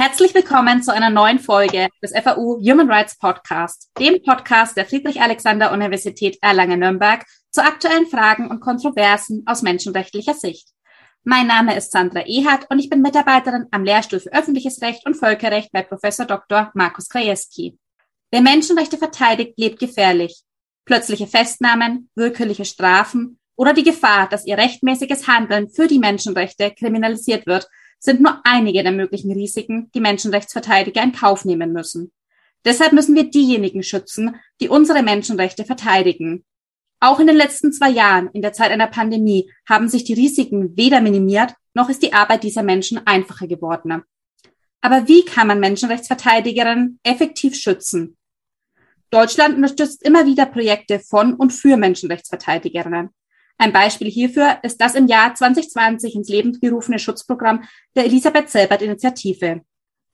Herzlich willkommen zu einer neuen Folge des FAU Human Rights Podcast, dem Podcast der Friedrich-Alexander-Universität Erlangen-Nürnberg zu aktuellen Fragen und Kontroversen aus menschenrechtlicher Sicht. Mein Name ist Sandra Ehart und ich bin Mitarbeiterin am Lehrstuhl für öffentliches Recht und Völkerrecht bei Professor Dr. Markus Krajewski. Wer Menschenrechte verteidigt, lebt gefährlich. Plötzliche Festnahmen, willkürliche Strafen oder die Gefahr, dass ihr rechtmäßiges Handeln für die Menschenrechte kriminalisiert wird, sind nur einige der möglichen Risiken, die Menschenrechtsverteidiger in Kauf nehmen müssen. Deshalb müssen wir diejenigen schützen, die unsere Menschenrechte verteidigen. Auch in den letzten zwei Jahren, in der Zeit einer Pandemie, haben sich die Risiken weder minimiert, noch ist die Arbeit dieser Menschen einfacher geworden. Aber wie kann man Menschenrechtsverteidigerinnen effektiv schützen? Deutschland unterstützt immer wieder Projekte von und für Menschenrechtsverteidigerinnen. Ein Beispiel hierfür ist das im Jahr 2020 ins Leben gerufene Schutzprogramm der Elisabeth Selbert Initiative.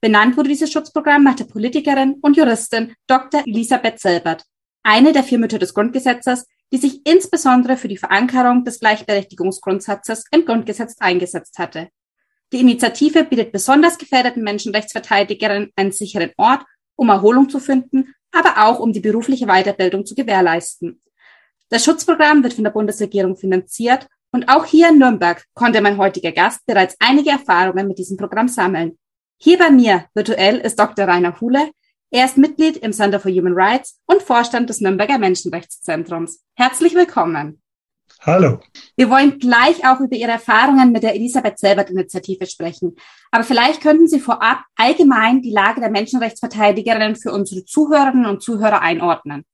Benannt wurde dieses Schutzprogramm nach der Politikerin und Juristin Dr. Elisabeth Selbert, eine der vier Mütter des Grundgesetzes, die sich insbesondere für die Verankerung des Gleichberechtigungsgrundsatzes im Grundgesetz eingesetzt hatte. Die Initiative bietet besonders gefährdeten Menschenrechtsverteidigerinnen einen sicheren Ort, um Erholung zu finden, aber auch um die berufliche Weiterbildung zu gewährleisten. Das Schutzprogramm wird von der Bundesregierung finanziert und auch hier in Nürnberg konnte mein heutiger Gast bereits einige Erfahrungen mit diesem Programm sammeln. Hier bei mir virtuell ist Dr. Rainer Hule. Er ist Mitglied im Center for Human Rights und Vorstand des Nürnberger Menschenrechtszentrums. Herzlich willkommen. Hallo. Wir wollen gleich auch über Ihre Erfahrungen mit der Elisabeth Selbert Initiative sprechen. Aber vielleicht könnten Sie vorab allgemein die Lage der Menschenrechtsverteidigerinnen für unsere Zuhörerinnen und Zuhörer einordnen.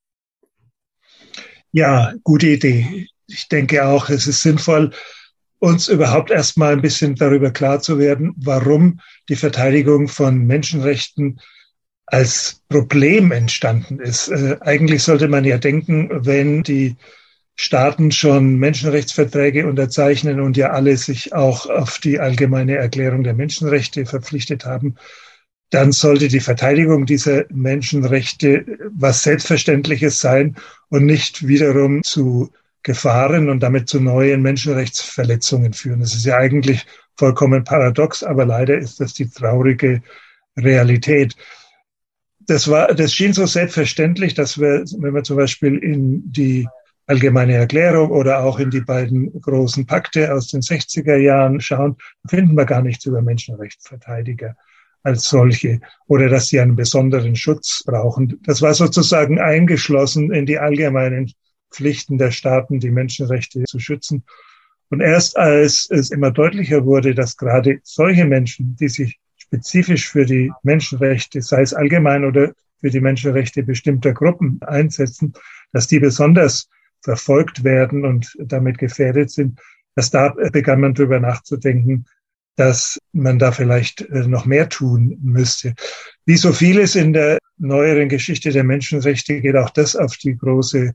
Ja, gute Idee. Ich denke auch, es ist sinnvoll, uns überhaupt erstmal ein bisschen darüber klar zu werden, warum die Verteidigung von Menschenrechten als Problem entstanden ist. Äh, eigentlich sollte man ja denken, wenn die Staaten schon Menschenrechtsverträge unterzeichnen und ja alle sich auch auf die allgemeine Erklärung der Menschenrechte verpflichtet haben, dann sollte die Verteidigung dieser Menschenrechte was Selbstverständliches sein und nicht wiederum zu Gefahren und damit zu neuen Menschenrechtsverletzungen führen. Das ist ja eigentlich vollkommen paradox, aber leider ist das die traurige Realität. Das war, das schien so selbstverständlich, dass wir, wenn wir zum Beispiel in die allgemeine Erklärung oder auch in die beiden großen Pakte aus den 60er Jahren schauen, finden wir gar nichts über Menschenrechtsverteidiger als solche oder dass sie einen besonderen Schutz brauchen. Das war sozusagen eingeschlossen in die allgemeinen Pflichten der Staaten, die Menschenrechte zu schützen. Und erst als es immer deutlicher wurde, dass gerade solche Menschen, die sich spezifisch für die Menschenrechte, sei es allgemein oder für die Menschenrechte bestimmter Gruppen einsetzen, dass die besonders verfolgt werden und damit gefährdet sind, dass da begann man darüber nachzudenken, dass man da vielleicht äh, noch mehr tun müsste. Wie so vieles in der neueren Geschichte der Menschenrechte geht auch das auf die große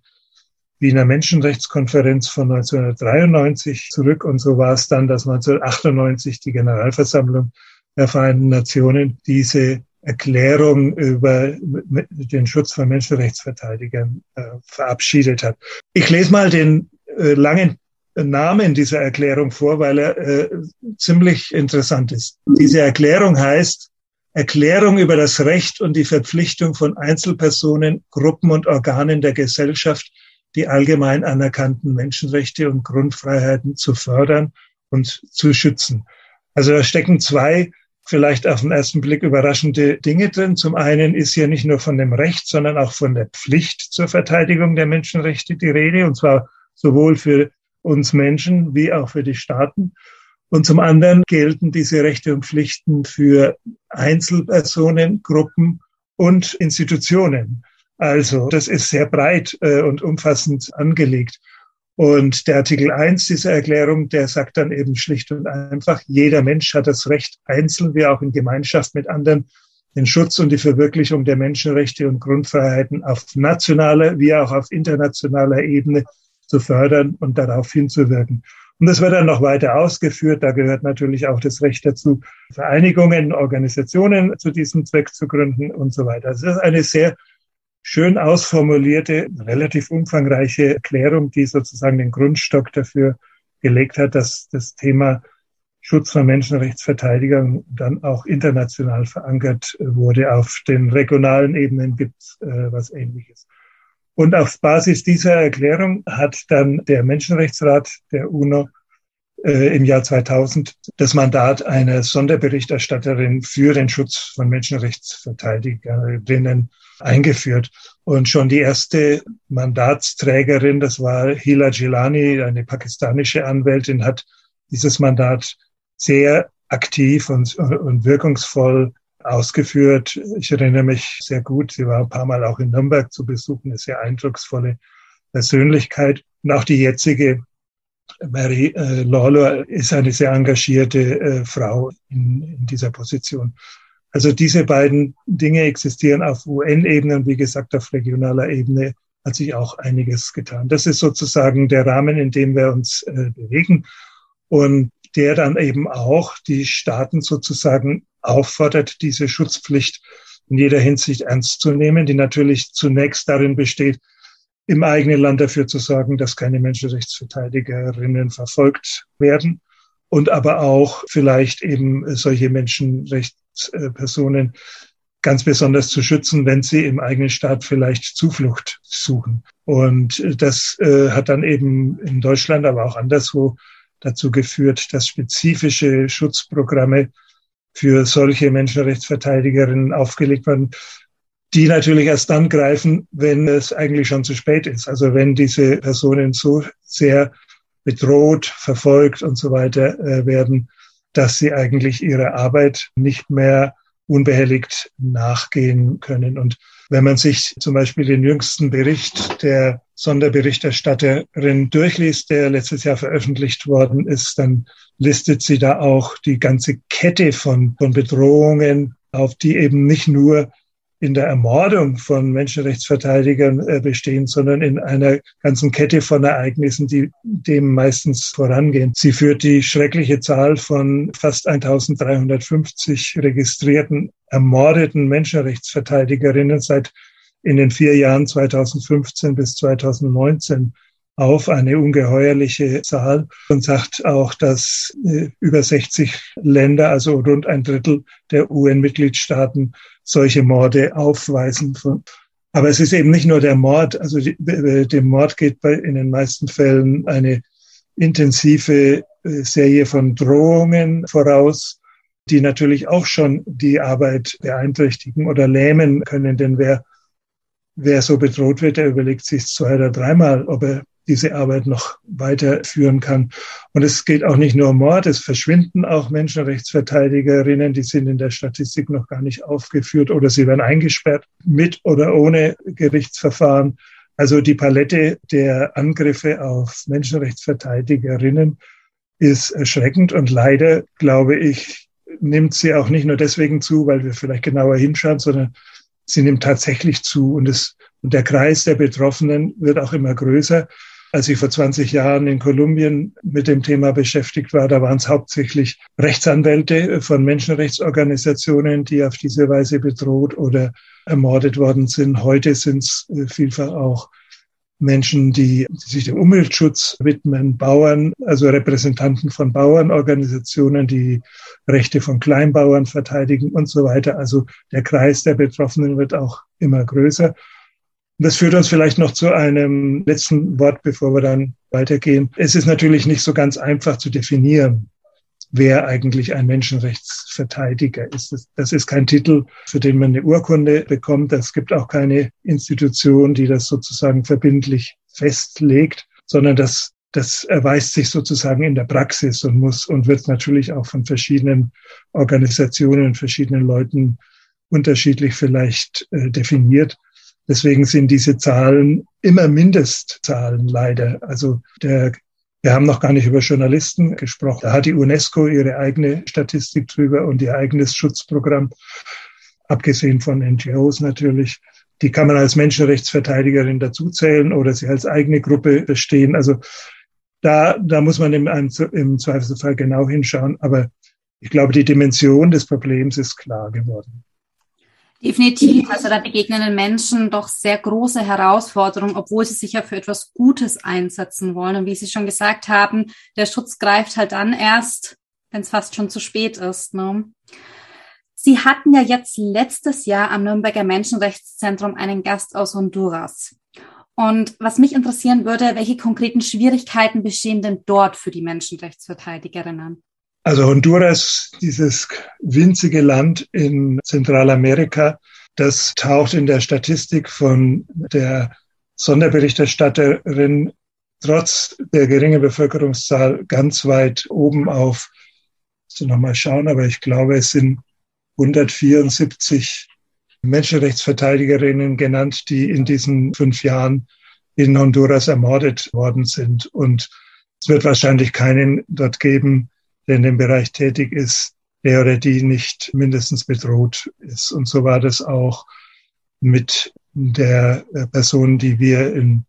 Wiener Menschenrechtskonferenz von 1993 zurück. Und so war es dann, dass 1998 die Generalversammlung der Vereinten Nationen diese Erklärung über den Schutz von Menschenrechtsverteidigern äh, verabschiedet hat. Ich lese mal den äh, langen Namen dieser Erklärung vor, weil er äh, ziemlich interessant ist. Diese Erklärung heißt Erklärung über das Recht und die Verpflichtung von Einzelpersonen, Gruppen und Organen der Gesellschaft, die allgemein anerkannten Menschenrechte und Grundfreiheiten zu fördern und zu schützen. Also da stecken zwei vielleicht auf den ersten Blick überraschende Dinge drin. Zum einen ist hier nicht nur von dem Recht, sondern auch von der Pflicht zur Verteidigung der Menschenrechte die Rede, und zwar sowohl für uns Menschen wie auch für die Staaten. Und zum anderen gelten diese Rechte und Pflichten für Einzelpersonen, Gruppen und Institutionen. Also das ist sehr breit äh, und umfassend angelegt. Und der Artikel 1 dieser Erklärung, der sagt dann eben schlicht und einfach, jeder Mensch hat das Recht, einzeln wie auch in Gemeinschaft mit anderen, den Schutz und die Verwirklichung der Menschenrechte und Grundfreiheiten auf nationaler wie auch auf internationaler Ebene zu fördern und darauf hinzuwirken. Und das wird dann noch weiter ausgeführt. Da gehört natürlich auch das Recht dazu, Vereinigungen, Organisationen zu diesem Zweck zu gründen und so weiter. Das ist eine sehr schön ausformulierte, relativ umfangreiche Erklärung, die sozusagen den Grundstock dafür gelegt hat, dass das Thema Schutz von Menschenrechtsverteidigern dann auch international verankert wurde. Auf den regionalen Ebenen gibt es äh, was Ähnliches. Und auf Basis dieser Erklärung hat dann der Menschenrechtsrat der UNO äh, im Jahr 2000 das Mandat einer Sonderberichterstatterin für den Schutz von Menschenrechtsverteidigerinnen eingeführt. Und schon die erste Mandatsträgerin, das war Hila Gilani, eine pakistanische Anwältin, hat dieses Mandat sehr aktiv und, und wirkungsvoll ausgeführt. Ich erinnere mich sehr gut, sie war ein paar Mal auch in Nürnberg zu besuchen, eine sehr eindrucksvolle Persönlichkeit. Und auch die jetzige Mary äh, Lawler ist eine sehr engagierte äh, Frau in, in dieser Position. Also diese beiden Dinge existieren auf UN-Ebene und wie gesagt auf regionaler Ebene hat sich auch einiges getan. Das ist sozusagen der Rahmen, in dem wir uns äh, bewegen und der dann eben auch die Staaten sozusagen auffordert, diese Schutzpflicht in jeder Hinsicht ernst zu nehmen, die natürlich zunächst darin besteht, im eigenen Land dafür zu sorgen, dass keine Menschenrechtsverteidigerinnen verfolgt werden und aber auch vielleicht eben solche Menschenrechtspersonen ganz besonders zu schützen, wenn sie im eigenen Staat vielleicht Zuflucht suchen. Und das äh, hat dann eben in Deutschland, aber auch anderswo dazu geführt, dass spezifische Schutzprogramme für solche Menschenrechtsverteidigerinnen aufgelegt werden, die natürlich erst dann greifen, wenn es eigentlich schon zu spät ist. Also wenn diese Personen so sehr bedroht, verfolgt und so weiter äh, werden, dass sie eigentlich ihrer Arbeit nicht mehr unbehelligt nachgehen können. Und wenn man sich zum Beispiel den jüngsten Bericht der Sonderberichterstatterin durchliest, der letztes Jahr veröffentlicht worden ist, dann listet sie da auch die ganze Kette von, von Bedrohungen auf, die eben nicht nur in der Ermordung von Menschenrechtsverteidigern äh, bestehen, sondern in einer ganzen Kette von Ereignissen, die dem meistens vorangehen. Sie führt die schreckliche Zahl von fast 1350 registrierten ermordeten Menschenrechtsverteidigerinnen seit in den vier Jahren 2015 bis 2019 auf eine ungeheuerliche Zahl und sagt auch, dass äh, über 60 Länder, also rund ein Drittel der UN-Mitgliedstaaten solche Morde aufweisen. Aber es ist eben nicht nur der Mord, also dem Mord geht bei, in den meisten Fällen eine intensive äh, Serie von Drohungen voraus, die natürlich auch schon die Arbeit beeinträchtigen oder lähmen können. Denn wer, wer so bedroht wird, der überlegt sich zwei oder dreimal, ob er diese Arbeit noch weiterführen kann. Und es geht auch nicht nur um Mord, es verschwinden auch Menschenrechtsverteidigerinnen, die sind in der Statistik noch gar nicht aufgeführt oder sie werden eingesperrt mit oder ohne Gerichtsverfahren. Also die Palette der Angriffe auf Menschenrechtsverteidigerinnen ist erschreckend und leider, glaube ich, nimmt sie auch nicht nur deswegen zu, weil wir vielleicht genauer hinschauen, sondern sie nimmt tatsächlich zu und es und der Kreis der Betroffenen wird auch immer größer. Als ich vor 20 Jahren in Kolumbien mit dem Thema beschäftigt war, da waren es hauptsächlich Rechtsanwälte von Menschenrechtsorganisationen, die auf diese Weise bedroht oder ermordet worden sind. Heute sind es äh, vielfach auch Menschen, die sich dem Umweltschutz widmen, Bauern, also Repräsentanten von Bauernorganisationen, die Rechte von Kleinbauern verteidigen und so weiter. Also der Kreis der Betroffenen wird auch immer größer. Das führt uns vielleicht noch zu einem letzten Wort, bevor wir dann weitergehen. Es ist natürlich nicht so ganz einfach zu definieren, wer eigentlich ein Menschenrechtsverteidiger ist. Das, ist kein Titel, für den man eine Urkunde bekommt. Es gibt auch keine Institution, die das sozusagen verbindlich festlegt, sondern das, das erweist sich sozusagen in der Praxis und muss und wird natürlich auch von verschiedenen Organisationen, verschiedenen Leuten unterschiedlich vielleicht äh, definiert. Deswegen sind diese Zahlen immer Mindestzahlen leider. Also der, wir haben noch gar nicht über Journalisten gesprochen. Da hat die UNESCO ihre eigene Statistik drüber und ihr eigenes Schutzprogramm, abgesehen von NGOs natürlich. Die kann man als Menschenrechtsverteidigerin dazuzählen oder sie als eigene Gruppe bestehen. Also da, da muss man im, im Zweifelsfall genau hinschauen. Aber ich glaube, die Dimension des Problems ist klar geworden. Definitiv. Also da begegnen den Menschen doch sehr große Herausforderungen, obwohl sie sich ja für etwas Gutes einsetzen wollen. Und wie Sie schon gesagt haben, der Schutz greift halt dann erst, wenn es fast schon zu spät ist. Ne? Sie hatten ja jetzt letztes Jahr am Nürnberger Menschenrechtszentrum einen Gast aus Honduras. Und was mich interessieren würde, welche konkreten Schwierigkeiten bestehen denn dort für die Menschenrechtsverteidigerinnen? Also Honduras, dieses winzige Land in Zentralamerika, das taucht in der Statistik von der Sonderberichterstatterin trotz der geringen Bevölkerungszahl ganz weit oben auf. So nochmal schauen, aber ich glaube, es sind 174 Menschenrechtsverteidigerinnen genannt, die in diesen fünf Jahren in Honduras ermordet worden sind. Und es wird wahrscheinlich keinen dort geben, der in dem Bereich tätig ist, der oder die nicht mindestens bedroht ist. Und so war das auch mit der Person, die wir in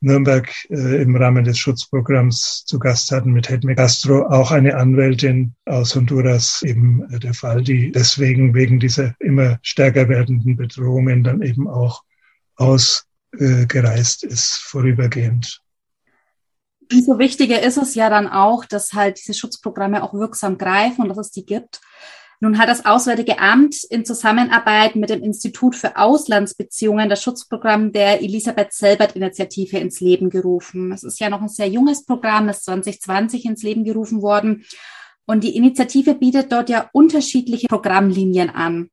Nürnberg äh, im Rahmen des Schutzprogramms zu Gast hatten mit Hedme Castro, auch eine Anwältin aus Honduras eben äh, der Fall, die deswegen wegen dieser immer stärker werdenden Bedrohungen dann eben auch ausgereist äh, ist, vorübergehend. Umso wichtiger ist es ja dann auch, dass halt diese Schutzprogramme auch wirksam greifen und dass es die gibt. Nun hat das Auswärtige Amt in Zusammenarbeit mit dem Institut für Auslandsbeziehungen das Schutzprogramm der Elisabeth Selbert Initiative ins Leben gerufen. Es ist ja noch ein sehr junges Programm, das 2020 ins Leben gerufen worden. Und die Initiative bietet dort ja unterschiedliche Programmlinien an.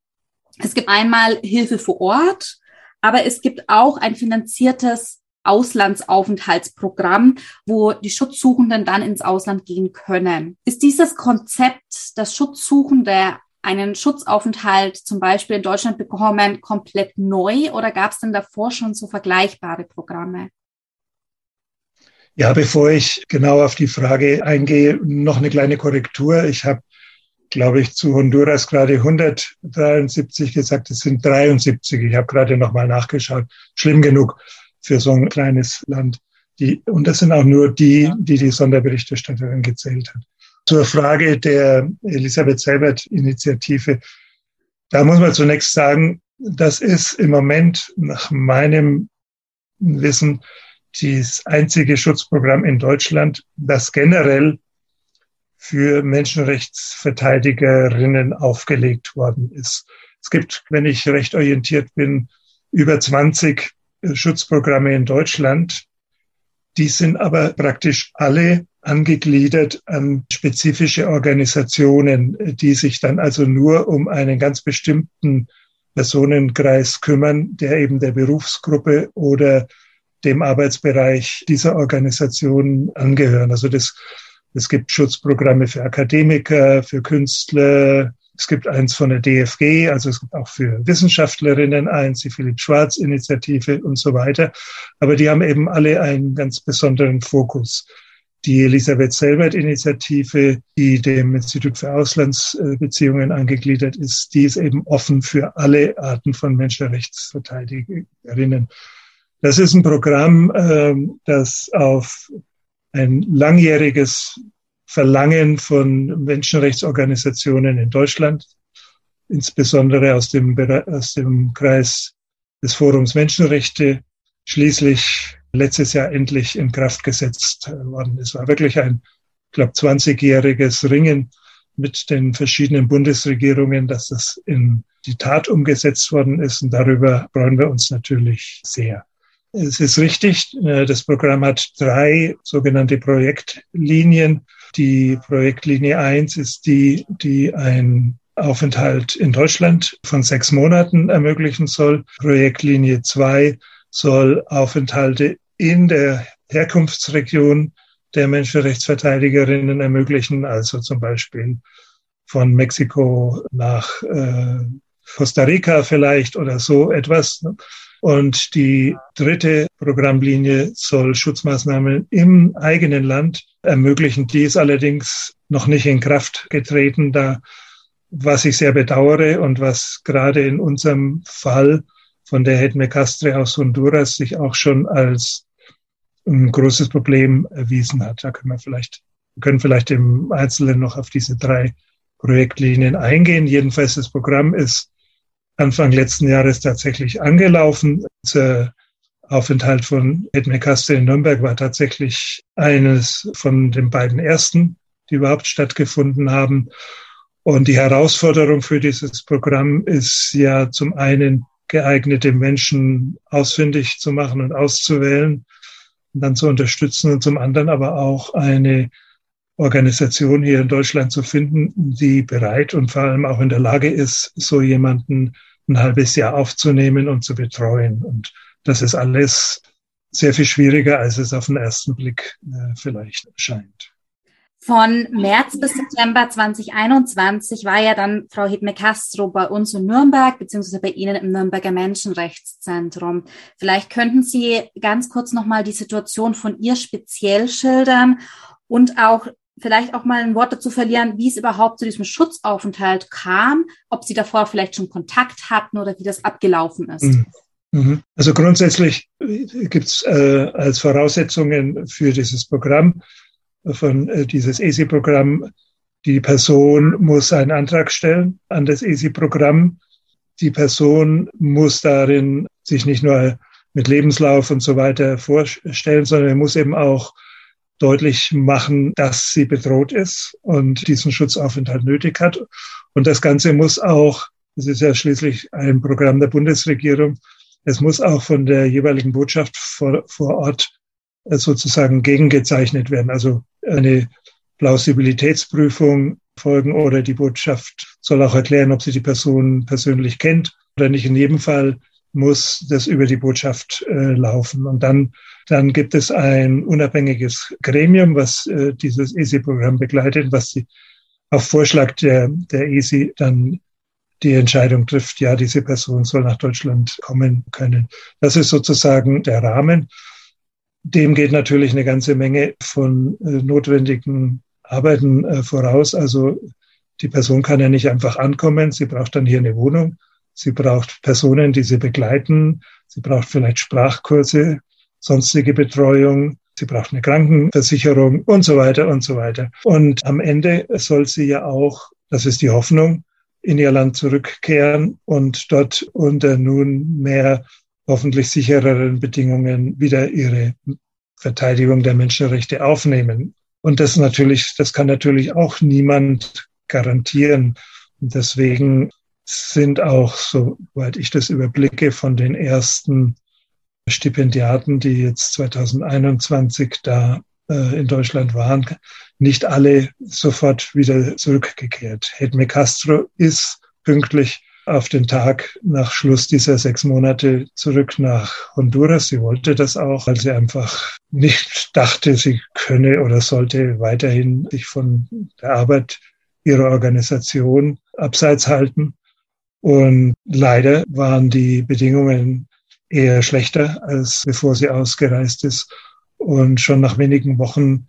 Es gibt einmal Hilfe vor Ort, aber es gibt auch ein finanziertes Auslandsaufenthaltsprogramm, wo die Schutzsuchenden dann ins Ausland gehen können. Ist dieses Konzept, dass Schutzsuchende einen Schutzaufenthalt zum Beispiel in Deutschland bekommen, komplett neu oder gab es denn davor schon so vergleichbare Programme? Ja, bevor ich genau auf die Frage eingehe, noch eine kleine Korrektur. Ich habe, glaube ich, zu Honduras gerade 173 gesagt, es sind 73. Ich habe gerade noch mal nachgeschaut. Schlimm genug für so ein kleines Land. Die, und das sind auch nur die, die die Sonderberichterstatterin gezählt hat. Zur Frage der Elisabeth Selbert-Initiative. Da muss man zunächst sagen, das ist im Moment nach meinem Wissen das einzige Schutzprogramm in Deutschland, das generell für Menschenrechtsverteidigerinnen aufgelegt worden ist. Es gibt, wenn ich recht orientiert bin, über 20 Schutzprogramme in Deutschland. Die sind aber praktisch alle angegliedert an spezifische Organisationen, die sich dann also nur um einen ganz bestimmten Personenkreis kümmern, der eben der Berufsgruppe oder dem Arbeitsbereich dieser Organisation angehören. Also das, es gibt Schutzprogramme für Akademiker, für Künstler, es gibt eins von der DFG, also es gibt auch für Wissenschaftlerinnen eins, die Philipp Schwarz Initiative und so weiter. Aber die haben eben alle einen ganz besonderen Fokus. Die Elisabeth Selbert Initiative, die dem Institut für Auslandsbeziehungen angegliedert ist, die ist eben offen für alle Arten von Menschenrechtsverteidigerinnen. Das ist ein Programm, ähm, das auf ein langjähriges Verlangen von Menschenrechtsorganisationen in Deutschland, insbesondere aus dem, aus dem Kreis des Forums Menschenrechte, schließlich letztes Jahr endlich in Kraft gesetzt worden. Es war wirklich ein, ich glaube, 20-jähriges Ringen mit den verschiedenen Bundesregierungen, dass das in die Tat umgesetzt worden ist. Und darüber freuen wir uns natürlich sehr. Es ist richtig, äh, das Programm hat drei sogenannte Projektlinien. Die Projektlinie eins ist die, die ein Aufenthalt in Deutschland von sechs Monaten ermöglichen soll. Projektlinie zwei soll Aufenthalte in der Herkunftsregion der Menschenrechtsverteidigerinnen ermöglichen, also zum Beispiel von Mexiko nach äh, Costa Rica vielleicht oder so etwas. Und die dritte Programmlinie soll Schutzmaßnahmen im eigenen Land ermöglichen. Die ist allerdings noch nicht in Kraft getreten, da was ich sehr bedauere und was gerade in unserem Fall von der Hedme Castre aus Honduras sich auch schon als ein großes Problem erwiesen hat. Da können wir vielleicht, können vielleicht im Einzelnen noch auf diese drei Projektlinien eingehen. Jedenfalls das Programm ist Anfang letzten Jahres tatsächlich angelaufen. Der Aufenthalt von Edme Kaste in Nürnberg war tatsächlich eines von den beiden ersten die überhaupt stattgefunden haben. Und die Herausforderung für dieses Programm ist ja zum einen geeignete Menschen ausfindig zu machen und auszuwählen und dann zu unterstützen und zum anderen aber auch eine Organisation hier in Deutschland zu finden, die bereit und vor allem auch in der Lage ist, so jemanden ein halbes Jahr aufzunehmen und zu betreuen. Und das ist alles sehr viel schwieriger, als es auf den ersten Blick äh, vielleicht scheint. Von März bis September 2021 war ja dann Frau Hidme Castro bei uns in Nürnberg, beziehungsweise bei Ihnen im Nürnberger Menschenrechtszentrum. Vielleicht könnten Sie ganz kurz nochmal die Situation von ihr speziell schildern und auch vielleicht auch mal ein Wort dazu verlieren, wie es überhaupt zu diesem Schutzaufenthalt kam, ob Sie davor vielleicht schon Kontakt hatten oder wie das abgelaufen ist. Mhm. Mhm. Also grundsätzlich gibt es äh, als Voraussetzungen für dieses Programm, von äh, dieses ESI-Programm, die Person muss einen Antrag stellen an das ESI-Programm. Die Person muss darin sich nicht nur mit Lebenslauf und so weiter vorstellen, sondern er muss eben auch deutlich machen, dass sie bedroht ist und diesen Schutzaufenthalt nötig hat. Und das Ganze muss auch, das ist ja schließlich ein Programm der Bundesregierung, es muss auch von der jeweiligen Botschaft vor, vor Ort äh, sozusagen gegengezeichnet werden. Also eine Plausibilitätsprüfung folgen oder die Botschaft soll auch erklären, ob sie die Person persönlich kennt oder nicht. In jedem Fall muss das über die Botschaft äh, laufen. Und dann, dann gibt es ein unabhängiges Gremium, was äh, dieses ESI-Programm begleitet, was die, auf Vorschlag der, der ESI dann die Entscheidung trifft, ja, diese Person soll nach Deutschland kommen können. Das ist sozusagen der Rahmen. Dem geht natürlich eine ganze Menge von äh, notwendigen Arbeiten äh, voraus. Also die Person kann ja nicht einfach ankommen. Sie braucht dann hier eine Wohnung. Sie braucht Personen, die sie begleiten. Sie braucht vielleicht Sprachkurse, sonstige Betreuung. Sie braucht eine Krankenversicherung und so weiter und so weiter. Und am Ende soll sie ja auch, das ist die Hoffnung, in ihr Land zurückkehren und dort unter nun mehr hoffentlich sichereren Bedingungen wieder ihre Verteidigung der Menschenrechte aufnehmen. Und das natürlich, das kann natürlich auch niemand garantieren. Und deswegen sind auch, soweit ich das überblicke, von den ersten Stipendiaten, die jetzt 2021 da äh, in Deutschland waren, nicht alle sofort wieder zurückgekehrt. Hedme Castro ist pünktlich auf den Tag nach Schluss dieser sechs Monate zurück nach Honduras. Sie wollte das auch, weil sie einfach nicht dachte, sie könne oder sollte weiterhin sich von der Arbeit ihrer Organisation abseits halten. Und leider waren die Bedingungen eher schlechter, als bevor sie ausgereist ist. Und schon nach wenigen Wochen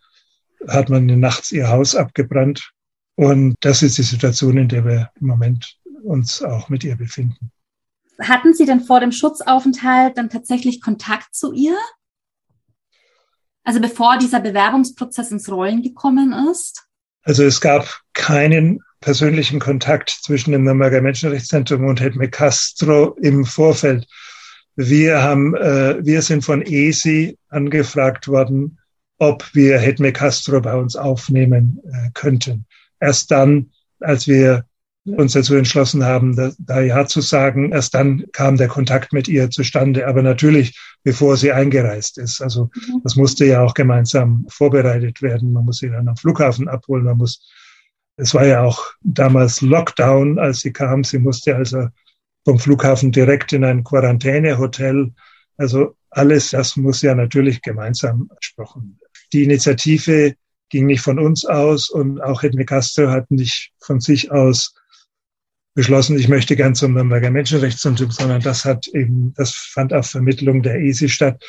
hat man nachts ihr Haus abgebrannt. Und das ist die Situation, in der wir im Moment uns auch mit ihr befinden. Hatten Sie denn vor dem Schutzaufenthalt dann tatsächlich Kontakt zu ihr? Also bevor dieser Bewerbungsprozess ins Rollen gekommen ist? Also es gab keinen persönlichen Kontakt zwischen dem Nürnberger Menschenrechtszentrum und Hedme Castro im Vorfeld. Wir haben, äh, wir sind von ESI angefragt worden, ob wir Hedme Castro bei uns aufnehmen äh, könnten. Erst dann, als wir uns dazu entschlossen haben, da, da Ja zu sagen, erst dann kam der Kontakt mit ihr zustande. Aber natürlich, bevor sie eingereist ist. Also mhm. das musste ja auch gemeinsam vorbereitet werden. Man muss sie dann am Flughafen abholen. Man muss es war ja auch damals Lockdown, als sie kam. Sie musste also vom Flughafen direkt in ein Quarantänehotel. Also alles, das muss ja natürlich gemeinsam besprochen. Die Initiative ging nicht von uns aus und auch Edme Castro hat nicht von sich aus beschlossen, ich möchte gern zum Nürnberger Menschenrechtszentrum, sondern das hat eben, das fand auf Vermittlung der ESI statt.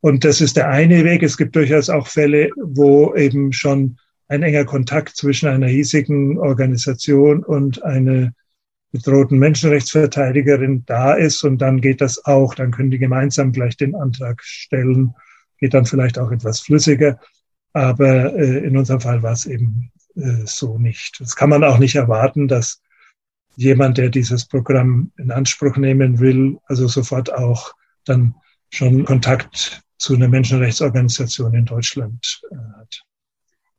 Und das ist der eine Weg. Es gibt durchaus auch Fälle, wo eben schon ein enger Kontakt zwischen einer hiesigen Organisation und einer bedrohten Menschenrechtsverteidigerin da ist. Und dann geht das auch. Dann können die gemeinsam gleich den Antrag stellen. Geht dann vielleicht auch etwas flüssiger. Aber äh, in unserem Fall war es eben äh, so nicht. Das kann man auch nicht erwarten, dass jemand, der dieses Programm in Anspruch nehmen will, also sofort auch dann schon Kontakt zu einer Menschenrechtsorganisation in Deutschland äh, hat.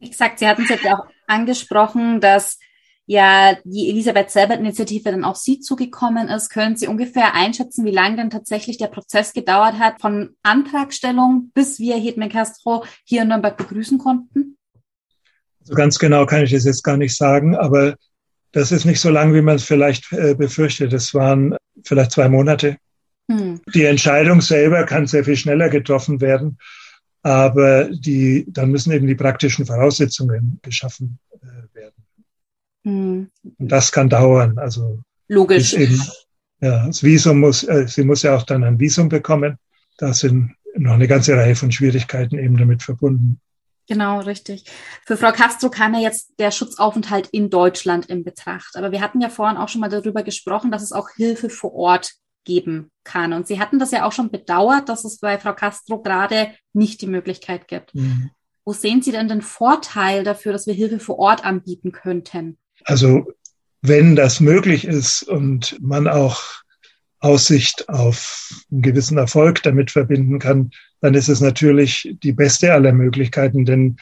Exakt, Sie hatten es jetzt auch angesprochen, dass ja die Elisabeth Selbert-Initiative dann auf Sie zugekommen ist. Können Sie ungefähr einschätzen, wie lange denn tatsächlich der Prozess gedauert hat, von Antragstellung bis wir Hedman Castro hier in Nürnberg begrüßen konnten? So ganz genau kann ich das jetzt gar nicht sagen, aber das ist nicht so lang, wie man es vielleicht äh, befürchtet. Es waren vielleicht zwei Monate. Hm. Die Entscheidung selber kann sehr viel schneller getroffen werden, aber die, dann müssen eben die praktischen Voraussetzungen geschaffen werden. Hm. Und das kann dauern. Also logisch. Eben, ja, das Visum muss, äh, sie muss ja auch dann ein Visum bekommen. Da sind noch eine ganze Reihe von Schwierigkeiten eben damit verbunden. Genau, richtig. Für Frau Castro kam ja jetzt der Schutzaufenthalt in Deutschland in Betracht. Aber wir hatten ja vorhin auch schon mal darüber gesprochen, dass es auch Hilfe vor Ort geben kann. Und Sie hatten das ja auch schon bedauert, dass es bei Frau Castro gerade nicht die Möglichkeit gibt. Mhm. Wo sehen Sie denn den Vorteil dafür, dass wir Hilfe vor Ort anbieten könnten? Also wenn das möglich ist und man auch Aussicht auf einen gewissen Erfolg damit verbinden kann, dann ist es natürlich die beste aller Möglichkeiten, denn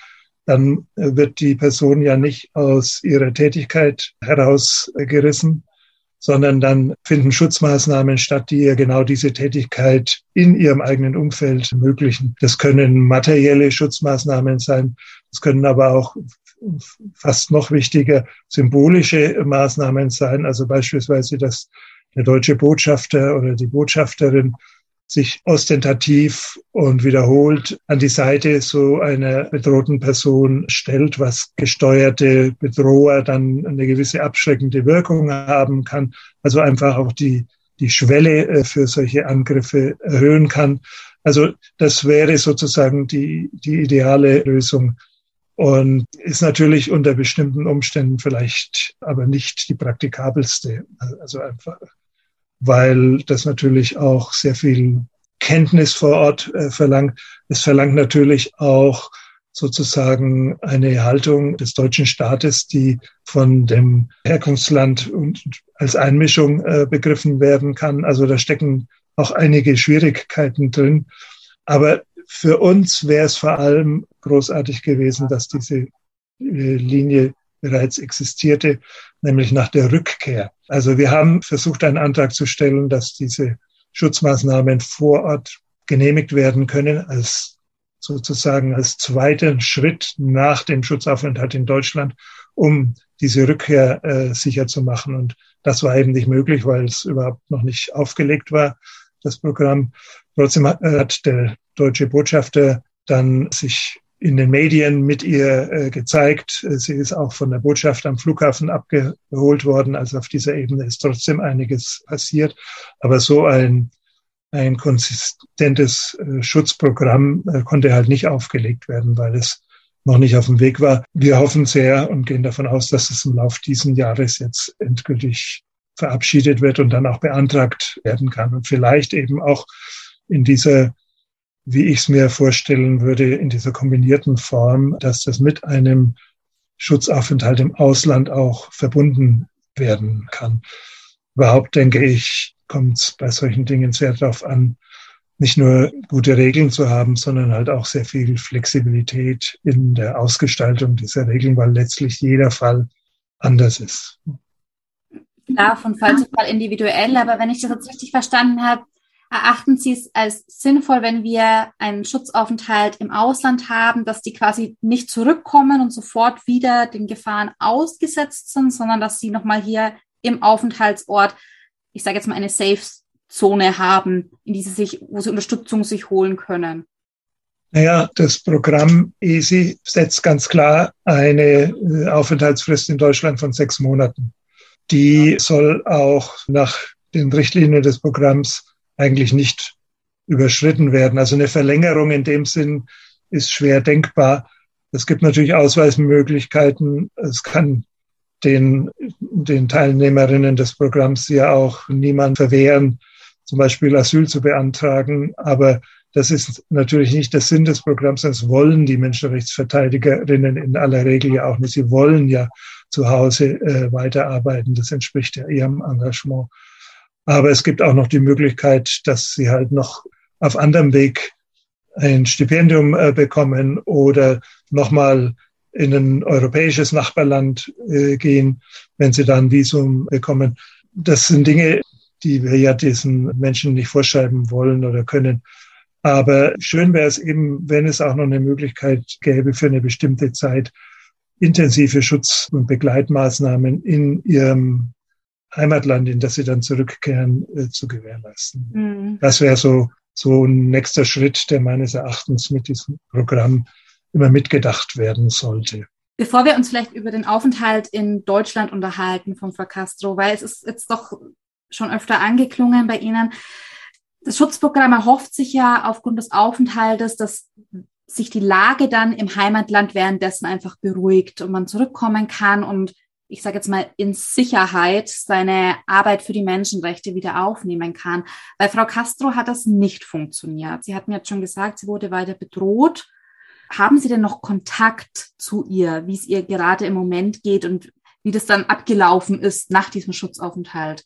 dann wird die Person ja nicht aus ihrer Tätigkeit herausgerissen, sondern dann finden Schutzmaßnahmen statt, die ihr genau diese Tätigkeit in ihrem eigenen Umfeld ermöglichen. Das können materielle Schutzmaßnahmen sein, das können aber auch fast noch wichtiger symbolische Maßnahmen sein, also beispielsweise, dass der deutsche Botschafter oder die Botschafterin sich ostentativ und wiederholt an die Seite so einer bedrohten Person stellt, was gesteuerte Bedroher dann eine gewisse abschreckende Wirkung haben kann. Also einfach auch die, die Schwelle äh, für solche Angriffe erhöhen kann. Also das wäre sozusagen die, die ideale Lösung und ist natürlich unter bestimmten Umständen vielleicht aber nicht die praktikabelste. Also einfach weil das natürlich auch sehr viel Kenntnis vor Ort äh, verlangt. Es verlangt natürlich auch sozusagen eine Haltung des deutschen Staates, die von dem Herkunftsland als Einmischung äh, begriffen werden kann. Also da stecken auch einige Schwierigkeiten drin. Aber für uns wäre es vor allem großartig gewesen, dass diese äh, Linie bereits existierte, nämlich nach der Rückkehr. Also wir haben versucht, einen Antrag zu stellen, dass diese Schutzmaßnahmen vor Ort genehmigt werden können als sozusagen als zweiten Schritt nach dem Schutzaufenthalt in Deutschland, um diese Rückkehr äh, sicher zu machen. Und das war eben nicht möglich, weil es überhaupt noch nicht aufgelegt war, das Programm. Trotzdem hat, der deutsche Botschafter dann sich in den Medien mit ihr äh, gezeigt. Sie ist auch von der Botschaft am Flughafen abgeholt worden. Also auf dieser Ebene ist trotzdem einiges passiert. Aber so ein, ein konsistentes äh, Schutzprogramm äh, konnte halt nicht aufgelegt werden, weil es noch nicht auf dem Weg war. Wir hoffen sehr und gehen davon aus, dass es im Laufe dieses Jahres jetzt endgültig verabschiedet wird und dann auch beantragt werden kann und vielleicht eben auch in dieser wie ich es mir vorstellen würde, in dieser kombinierten Form, dass das mit einem Schutzaufenthalt im Ausland auch verbunden werden kann. Überhaupt denke ich, kommt es bei solchen Dingen sehr darauf an, nicht nur gute Regeln zu haben, sondern halt auch sehr viel Flexibilität in der Ausgestaltung dieser Regeln, weil letztlich jeder Fall anders ist. Klar, von Fall zu Fall individuell, aber wenn ich das jetzt richtig verstanden habe, Erachten Sie es als sinnvoll, wenn wir einen Schutzaufenthalt im Ausland haben, dass die quasi nicht zurückkommen und sofort wieder den Gefahren ausgesetzt sind, sondern dass sie nochmal hier im Aufenthaltsort, ich sage jetzt mal, eine Safe-Zone haben, in die sie sich, wo sie Unterstützung sich holen können? Naja, das Programm EASY setzt ganz klar eine äh, Aufenthaltsfrist in Deutschland von sechs Monaten. Die soll auch nach den Richtlinien des Programms eigentlich nicht überschritten werden. Also eine Verlängerung in dem Sinn ist schwer denkbar. Es gibt natürlich Ausweismöglichkeiten. Es kann den, den Teilnehmerinnen des Programms ja auch niemand verwehren, zum Beispiel Asyl zu beantragen. Aber das ist natürlich nicht der Sinn des Programms. Das wollen die Menschenrechtsverteidigerinnen in aller Regel ja auch nicht. Sie wollen ja zu Hause äh, weiterarbeiten. Das entspricht ja ihrem Engagement. Aber es gibt auch noch die Möglichkeit, dass sie halt noch auf anderem Weg ein Stipendium äh, bekommen oder nochmal in ein europäisches Nachbarland äh, gehen, wenn sie dann Visum bekommen. Das sind Dinge, die wir ja diesen Menschen nicht vorschreiben wollen oder können. Aber schön wäre es eben, wenn es auch noch eine Möglichkeit gäbe, für eine bestimmte Zeit intensive Schutz- und Begleitmaßnahmen in ihrem Heimatland, in das sie dann zurückkehren, äh, zu gewährleisten. Mhm. Das wäre so, so ein nächster Schritt, der meines Erachtens mit diesem Programm immer mitgedacht werden sollte. Bevor wir uns vielleicht über den Aufenthalt in Deutschland unterhalten von Frau Castro, weil es ist jetzt doch schon öfter angeklungen bei Ihnen. Das Schutzprogramm erhofft sich ja aufgrund des Aufenthaltes, dass sich die Lage dann im Heimatland währenddessen einfach beruhigt und man zurückkommen kann und ich sage jetzt mal, in Sicherheit seine Arbeit für die Menschenrechte wieder aufnehmen kann. Bei Frau Castro hat das nicht funktioniert. Sie hat mir jetzt schon gesagt, sie wurde weiter bedroht haben Sie denn noch Kontakt zu ihr, wie es ihr gerade im Moment geht und wie das dann abgelaufen ist nach diesem Schutzaufenthalt?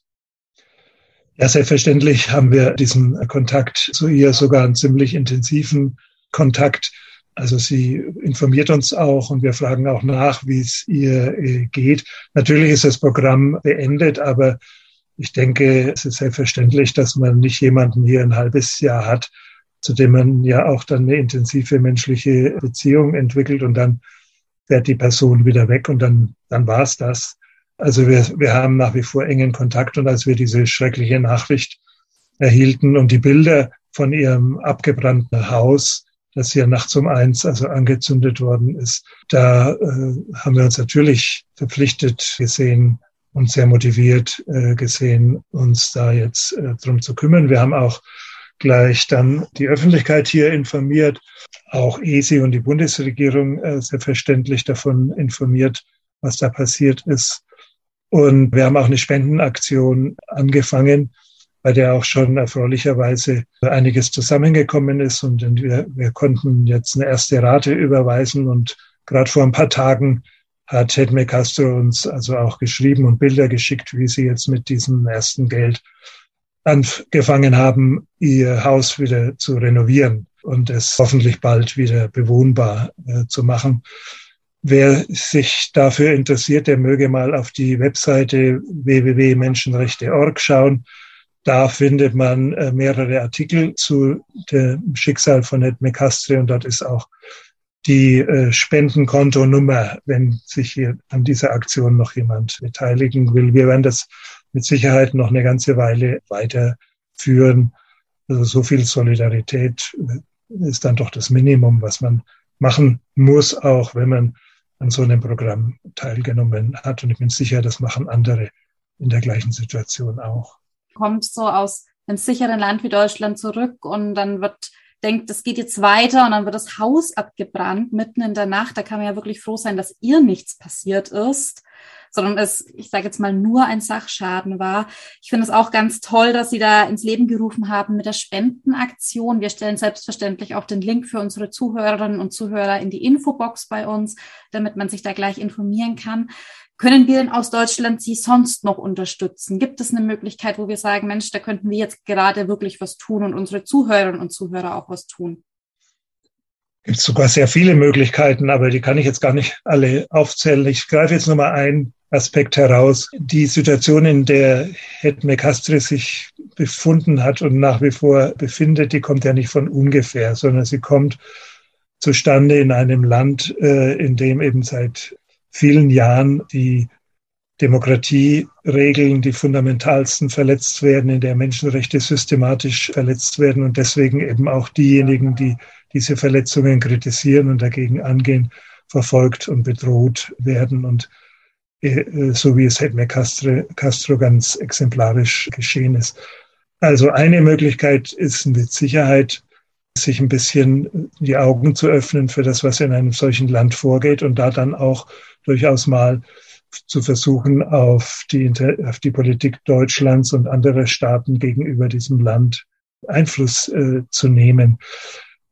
Ja, selbstverständlich haben wir diesen Kontakt zu ihr, sogar einen ziemlich intensiven Kontakt. Also sie informiert uns auch und wir fragen auch nach, wie es ihr äh, geht. Natürlich ist das Programm beendet, aber ich denke, es ist selbstverständlich, dass man nicht jemanden hier ein halbes Jahr hat, zu dem man ja auch dann eine intensive menschliche Beziehung entwickelt und dann fährt die Person wieder weg und dann, dann war es das. Also wir, wir haben nach wie vor engen Kontakt und als wir diese schreckliche Nachricht erhielten und die Bilder von ihrem abgebrannten Haus, das hier nachts um eins also angezündet worden ist, da äh, haben wir uns natürlich verpflichtet gesehen und sehr motiviert äh, gesehen, uns da jetzt äh, drum zu kümmern. Wir haben auch gleich dann die Öffentlichkeit hier informiert, auch ESI und die Bundesregierung äh, selbstverständlich davon informiert, was da passiert ist. Und wir haben auch eine Spendenaktion angefangen, bei der auch schon erfreulicherweise einiges zusammengekommen ist. Und wir, wir konnten jetzt eine erste Rate überweisen. Und gerade vor ein paar Tagen hat Hedme Castro uns also auch geschrieben und Bilder geschickt, wie sie jetzt mit diesem ersten Geld angefangen haben, ihr Haus wieder zu renovieren und es hoffentlich bald wieder bewohnbar äh, zu machen. Wer sich dafür interessiert, der möge mal auf die Webseite www.menschenrechte.org schauen. Da findet man äh, mehrere Artikel zu dem Schicksal von Ed McCastre und dort ist auch die äh, Spendenkontonummer, wenn sich hier an dieser Aktion noch jemand beteiligen will. Wir werden das mit Sicherheit noch eine ganze Weile weiterführen. Also so viel Solidarität ist dann doch das Minimum, was man machen muss, auch wenn man an so einem Programm teilgenommen hat. Und ich bin sicher, das machen andere in der gleichen Situation auch. Kommt so aus einem sicheren Land wie Deutschland zurück und dann wird denkt, es geht jetzt weiter und dann wird das Haus abgebrannt mitten in der Nacht. Da kann man ja wirklich froh sein, dass ihr nichts passiert ist sondern es, ich sage jetzt mal, nur ein Sachschaden war. Ich finde es auch ganz toll, dass Sie da ins Leben gerufen haben mit der Spendenaktion. Wir stellen selbstverständlich auch den Link für unsere Zuhörerinnen und Zuhörer in die Infobox bei uns, damit man sich da gleich informieren kann. Können wir denn aus Deutschland Sie sonst noch unterstützen? Gibt es eine Möglichkeit, wo wir sagen, Mensch, da könnten wir jetzt gerade wirklich was tun und unsere Zuhörerinnen und Zuhörer auch was tun? gibt sogar sehr viele Möglichkeiten, aber die kann ich jetzt gar nicht alle aufzählen. Ich greife jetzt nur mal ein Aspekt heraus. Die Situation, in der Het McCastre sich befunden hat und nach wie vor befindet, die kommt ja nicht von ungefähr, sondern sie kommt zustande in einem Land, äh, in dem eben seit vielen Jahren die Demokratieregeln, die fundamentalsten verletzt werden, in der Menschenrechte systematisch verletzt werden und deswegen eben auch diejenigen, die diese Verletzungen kritisieren und dagegen angehen, verfolgt und bedroht werden. Und äh, so wie es Hedme Castro, Castro ganz exemplarisch geschehen ist. Also eine Möglichkeit ist mit Sicherheit, sich ein bisschen die Augen zu öffnen für das, was in einem solchen Land vorgeht und da dann auch durchaus mal zu versuchen, auf die, auf die Politik Deutschlands und anderer Staaten gegenüber diesem Land Einfluss äh, zu nehmen.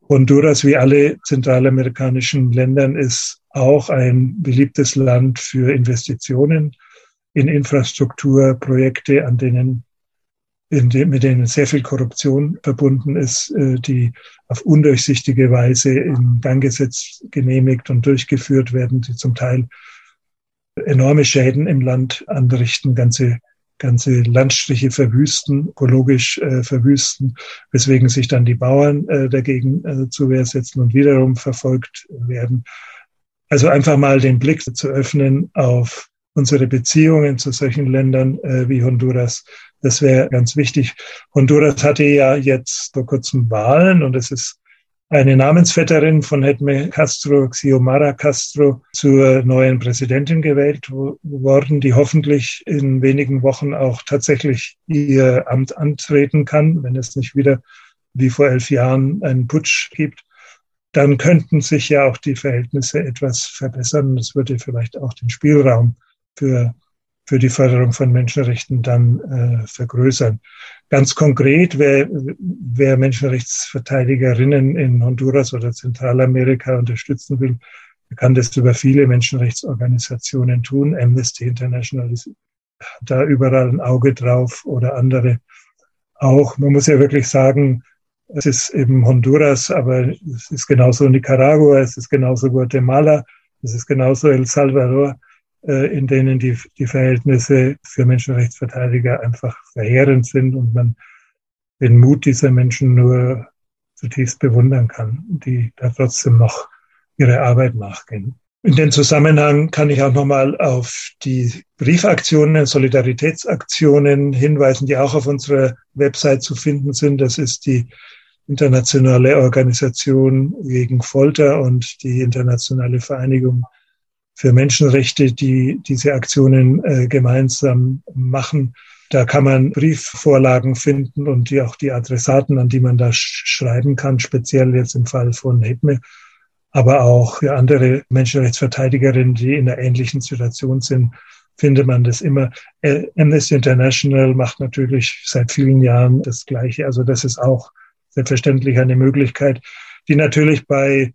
Honduras, wie alle zentralamerikanischen Ländern, ist auch ein beliebtes Land für Investitionen in Infrastrukturprojekte, an denen dem, mit denen sehr viel Korruption verbunden ist, äh, die auf undurchsichtige Weise in Gang gesetzt, genehmigt und durchgeführt werden, die zum Teil enorme Schäden im Land anrichten, ganze ganze Landstriche verwüsten, ökologisch äh, verwüsten, weswegen sich dann die Bauern äh, dagegen äh, zur Wehr setzen und wiederum verfolgt werden. Also einfach mal den Blick zu öffnen auf unsere Beziehungen zu solchen Ländern äh, wie Honduras. Das wäre ganz wichtig. Honduras hatte ja jetzt vor kurzem Wahlen und es ist eine Namensvetterin von Hedme Castro, Xiomara Castro, zur neuen Präsidentin gewählt worden, die hoffentlich in wenigen Wochen auch tatsächlich ihr Amt antreten kann, wenn es nicht wieder wie vor elf Jahren einen Putsch gibt. Dann könnten sich ja auch die Verhältnisse etwas verbessern. Das würde vielleicht auch den Spielraum für, für die Förderung von Menschenrechten dann äh, vergrößern. Ganz konkret, wer, wer Menschenrechtsverteidigerinnen in Honduras oder Zentralamerika unterstützen will, kann das über viele Menschenrechtsorganisationen tun. Amnesty International ist da überall ein Auge drauf oder andere auch. Man muss ja wirklich sagen, es ist eben Honduras, aber es ist genauso Nicaragua, es ist genauso Guatemala, es ist genauso El Salvador. Äh, in denen die, die Verhältnisse für Menschenrechtsverteidiger einfach verheerend sind und man den Mut dieser Menschen nur zutiefst bewundern kann, die da trotzdem noch ihre Arbeit nachgehen. In dem Zusammenhang kann ich auch nochmal auf die Briefaktionen, Solidaritätsaktionen hinweisen, die auch auf unserer Website zu finden sind. Das ist die internationale Organisation gegen Folter und die internationale Vereinigung für Menschenrechte, die diese Aktionen äh, gemeinsam machen. Da kann man Briefvorlagen finden und die auch die Adressaten, an die man da schreiben kann, speziell jetzt im Fall von Hedme, aber auch für andere Menschenrechtsverteidigerinnen, die in einer ähnlichen Situation sind, findet man das immer. Äh, Amnesty International macht natürlich seit vielen Jahren das Gleiche. Also das ist auch selbstverständlich eine Möglichkeit, die natürlich bei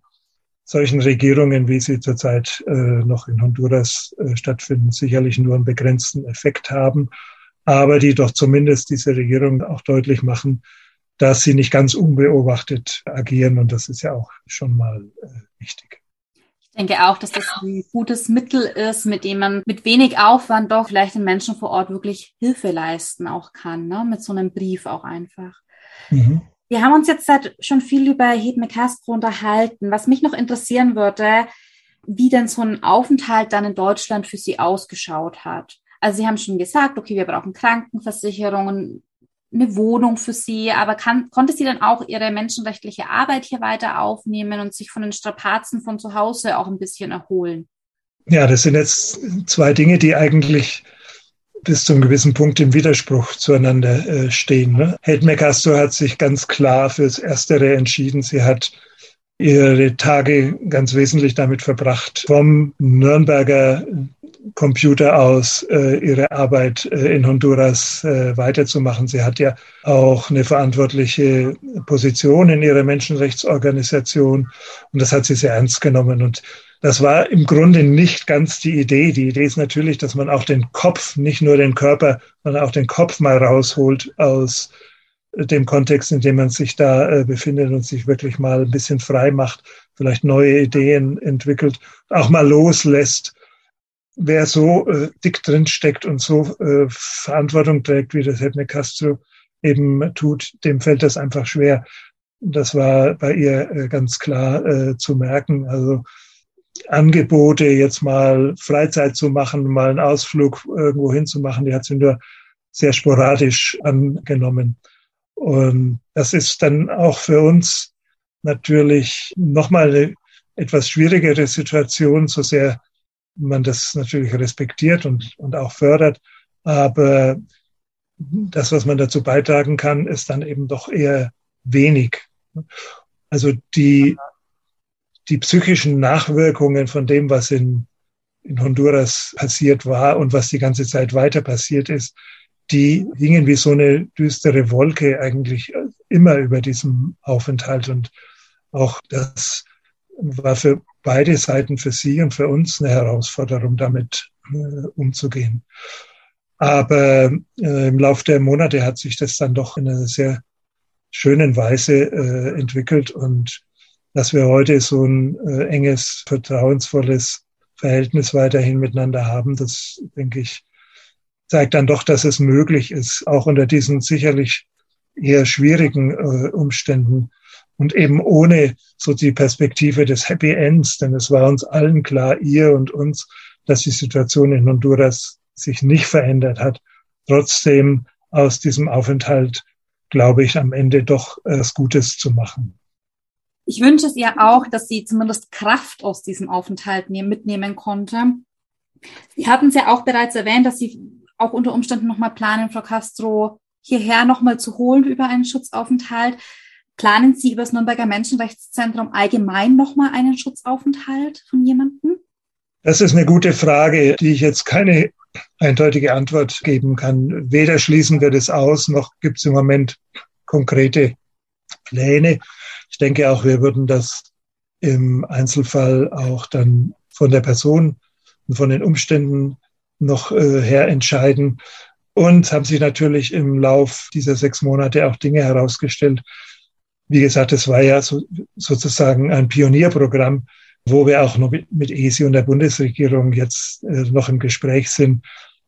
solchen Regierungen, wie sie zurzeit äh, noch in Honduras äh, stattfinden, sicherlich nur einen begrenzten Effekt haben, aber die doch zumindest diese Regierung auch deutlich machen, dass sie nicht ganz unbeobachtet agieren. Und das ist ja auch schon mal äh, wichtig. Ich denke auch, dass das ein gutes Mittel ist, mit dem man mit wenig Aufwand doch vielleicht den Menschen vor Ort wirklich Hilfe leisten auch kann, ne? mit so einem Brief auch einfach. Mhm. Wir haben uns jetzt seit schon viel über Hedme Castro unterhalten. Was mich noch interessieren würde, wie denn so ein Aufenthalt dann in Deutschland für Sie ausgeschaut hat. Also Sie haben schon gesagt, okay, wir brauchen Krankenversicherungen, eine Wohnung für Sie, aber kann, konnte sie dann auch ihre menschenrechtliche Arbeit hier weiter aufnehmen und sich von den Strapazen von zu Hause auch ein bisschen erholen? Ja, das sind jetzt zwei Dinge, die eigentlich bis zum gewissen Punkt im Widerspruch zueinander äh, stehen. Ne? Hedme Castro hat sich ganz klar fürs Erstere entschieden. Sie hat ihre Tage ganz wesentlich damit verbracht, vom Nürnberger Computer aus äh, ihre Arbeit äh, in Honduras äh, weiterzumachen. Sie hat ja auch eine verantwortliche Position in ihrer Menschenrechtsorganisation und das hat sie sehr ernst genommen. Und das war im Grunde nicht ganz die Idee. Die Idee ist natürlich, dass man auch den Kopf, nicht nur den Körper, sondern auch den Kopf mal rausholt aus dem Kontext, in dem man sich da äh, befindet und sich wirklich mal ein bisschen frei macht, vielleicht neue Ideen entwickelt, auch mal loslässt. Wer so äh, dick drin steckt und so äh, Verantwortung trägt, wie das Hedne Castro eben tut, dem fällt das einfach schwer. Das war bei ihr äh, ganz klar äh, zu merken. Also Angebote, jetzt mal Freizeit zu machen, mal einen Ausflug irgendwo hinzumachen, die hat sie nur sehr sporadisch angenommen. Und das ist dann auch für uns natürlich nochmal eine etwas schwierigere Situation, so sehr man das natürlich respektiert und, und auch fördert. Aber das, was man dazu beitragen kann, ist dann eben doch eher wenig. Also die die psychischen Nachwirkungen von dem, was in, in Honduras passiert war und was die ganze Zeit weiter passiert ist, die hingen wie so eine düstere Wolke eigentlich immer über diesem Aufenthalt. Und auch das war für beide Seiten, für Sie und für uns, eine Herausforderung, damit äh, umzugehen. Aber äh, im Laufe der Monate hat sich das dann doch in einer sehr schönen Weise äh, entwickelt und dass wir heute so ein äh, enges, vertrauensvolles Verhältnis weiterhin miteinander haben, das denke ich, zeigt dann doch, dass es möglich ist, auch unter diesen sicherlich eher schwierigen äh, Umständen und eben ohne so die Perspektive des Happy Ends, denn es war uns allen klar, ihr und uns, dass die Situation in Honduras sich nicht verändert hat. Trotzdem aus diesem Aufenthalt, glaube ich, am Ende doch etwas Gutes zu machen. Ich wünsche es ihr auch, dass sie zumindest Kraft aus diesem Aufenthalt mitnehmen konnte. Sie hatten es ja auch bereits erwähnt, dass Sie auch unter Umständen nochmal planen, Frau Castro hierher nochmal zu holen über einen Schutzaufenthalt. Planen Sie über das Nürnberger Menschenrechtszentrum allgemein nochmal einen Schutzaufenthalt von jemandem? Das ist eine gute Frage, die ich jetzt keine eindeutige Antwort geben kann. Weder schließen wir das aus, noch gibt es im Moment konkrete Pläne. Ich denke auch, wir würden das im Einzelfall auch dann von der Person und von den Umständen noch äh, her entscheiden. Und haben sich natürlich im Lauf dieser sechs Monate auch Dinge herausgestellt. Wie gesagt, es war ja so, sozusagen ein Pionierprogramm, wo wir auch noch mit, ESI und der Bundesregierung jetzt äh, noch im Gespräch sind,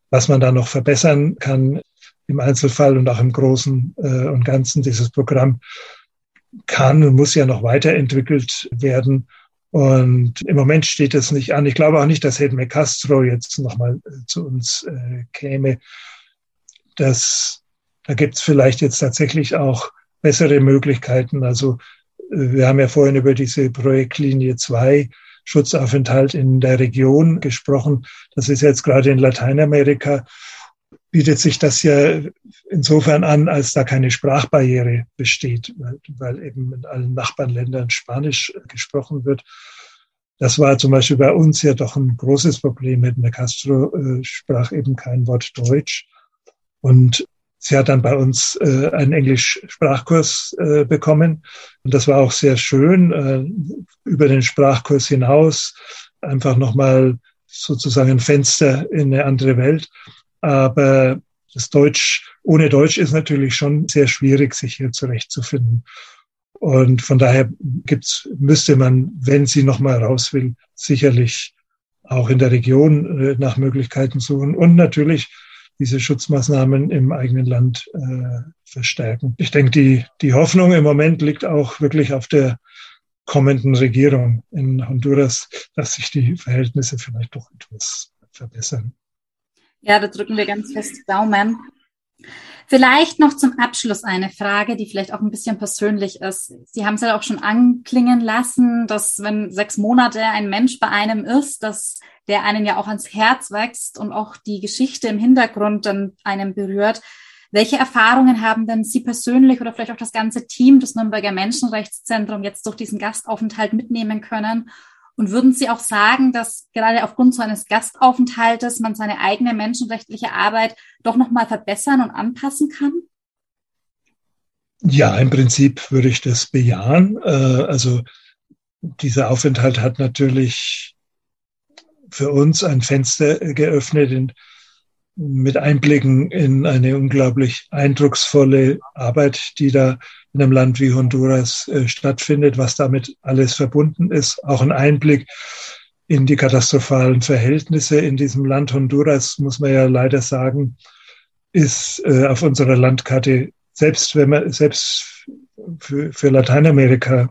was man da noch verbessern kann im Einzelfall und auch im Großen äh, und Ganzen. Dieses Programm kann und muss ja noch weiterentwickelt werden. Und im Moment steht es nicht an. Ich glaube auch nicht, dass Hedme Castro jetzt nochmal äh, zu uns äh, käme. Das, da gibt es vielleicht jetzt tatsächlich auch bessere Möglichkeiten. Also äh, wir haben ja vorhin über diese Projektlinie 2 Schutzaufenthalt in der Region gesprochen. Das ist jetzt gerade in Lateinamerika bietet sich das ja insofern an, als da keine Sprachbarriere besteht, weil, eben in allen Nachbarländern Spanisch gesprochen wird. Das war zum Beispiel bei uns ja doch ein großes Problem. Edna Castro äh, sprach eben kein Wort Deutsch. Und sie hat dann bei uns äh, einen Englisch-Sprachkurs äh, bekommen. Und das war auch sehr schön, äh, über den Sprachkurs hinaus einfach nochmal sozusagen ein Fenster in eine andere Welt. Aber das Deutsch, ohne Deutsch ist natürlich schon sehr schwierig, sich hier zurechtzufinden. Und von daher gibt's, müsste man, wenn sie nochmal raus will, sicherlich auch in der Region äh, nach Möglichkeiten suchen und natürlich diese Schutzmaßnahmen im eigenen Land äh, verstärken. Ich denke, die, die Hoffnung im Moment liegt auch wirklich auf der kommenden Regierung in Honduras, dass sich die Verhältnisse vielleicht doch etwas verbessern. Ja, da drücken wir ganz fest Daumen. Vielleicht noch zum Abschluss eine Frage, die vielleicht auch ein bisschen persönlich ist. Sie haben es ja auch schon anklingen lassen, dass wenn sechs Monate ein Mensch bei einem ist, dass der einen ja auch ans Herz wächst und auch die Geschichte im Hintergrund dann einem berührt. Welche Erfahrungen haben denn Sie persönlich oder vielleicht auch das ganze Team des Nürnberger Menschenrechtszentrum jetzt durch diesen Gastaufenthalt mitnehmen können? Und würden Sie auch sagen, dass gerade aufgrund so eines Gastaufenthaltes man seine eigene menschenrechtliche Arbeit doch nochmal verbessern und anpassen kann? Ja, im Prinzip würde ich das bejahen. Äh, also dieser Aufenthalt hat natürlich für uns ein Fenster geöffnet in, mit Einblicken in eine unglaublich eindrucksvolle Arbeit, die da in einem Land wie Honduras äh, stattfindet, was damit alles verbunden ist. Auch ein Einblick in die katastrophalen Verhältnisse in diesem Land. Honduras, muss man ja leider sagen, ist äh, auf unserer Landkarte selbst, wenn man, selbst für, für Lateinamerika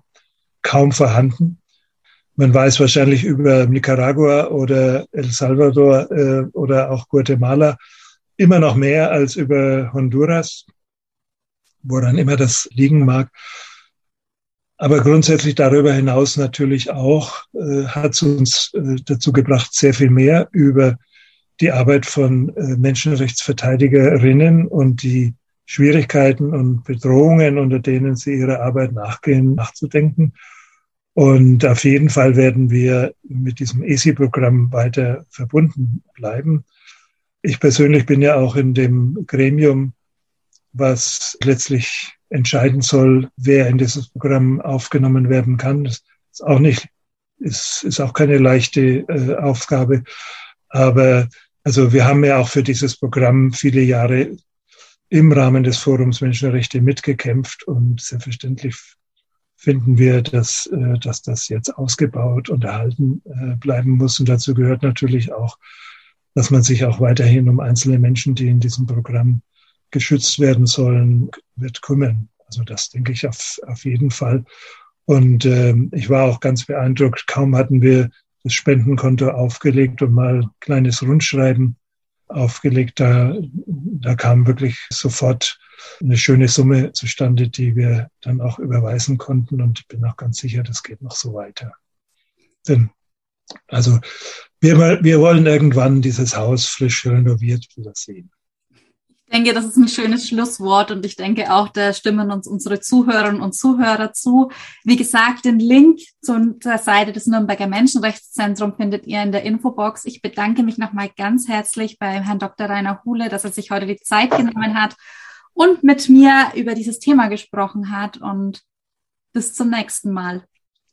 kaum vorhanden. Man weiß wahrscheinlich über Nicaragua oder El Salvador äh, oder auch Guatemala immer noch mehr als über Honduras woran immer das liegen mag. Aber grundsätzlich darüber hinaus natürlich auch äh, hat es uns äh, dazu gebracht, sehr viel mehr über die Arbeit von äh, Menschenrechtsverteidigerinnen und die Schwierigkeiten und Bedrohungen, unter denen sie ihre Arbeit nachgehen, nachzudenken. Und auf jeden Fall werden wir mit diesem ESI-Programm weiter verbunden bleiben. Ich persönlich bin ja auch in dem Gremium was letztlich entscheiden soll, wer in dieses Programm aufgenommen werden kann. Das ist auch nicht, ist, ist auch keine leichte äh, Aufgabe. Aber Also wir haben ja auch für dieses Programm viele Jahre im Rahmen des Forums Menschenrechte mitgekämpft und selbstverständlich finden wir, dass, äh, dass das jetzt ausgebaut und erhalten äh, bleiben muss. Und dazu gehört natürlich auch, dass man sich auch weiterhin um einzelne Menschen, die in diesem Programm geschützt werden sollen, wird kümmern. Also das denke ich auf, auf jeden Fall. Und äh, ich war auch ganz beeindruckt, kaum hatten wir das Spendenkonto aufgelegt und mal ein kleines Rundschreiben aufgelegt. Da, da kam wirklich sofort eine schöne Summe zustande, die wir dann auch überweisen konnten. Und ich bin auch ganz sicher, das geht noch so weiter. Denn, also, wir, wir wollen irgendwann dieses Haus frisch renoviert wieder sehen. Ich denke, das ist ein schönes Schlusswort und ich denke auch, da stimmen uns unsere Zuhörerinnen und Zuhörer zu. Wie gesagt, den Link zur Seite des Nürnberger Menschenrechtszentrum findet ihr in der Infobox. Ich bedanke mich nochmal ganz herzlich bei Herrn Dr. Rainer Huhle, dass er sich heute die Zeit genommen hat und mit mir über dieses Thema gesprochen hat und bis zum nächsten Mal.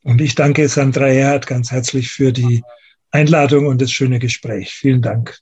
Und ich danke Sandra Erhardt ganz herzlich für die Einladung und das schöne Gespräch. Vielen Dank.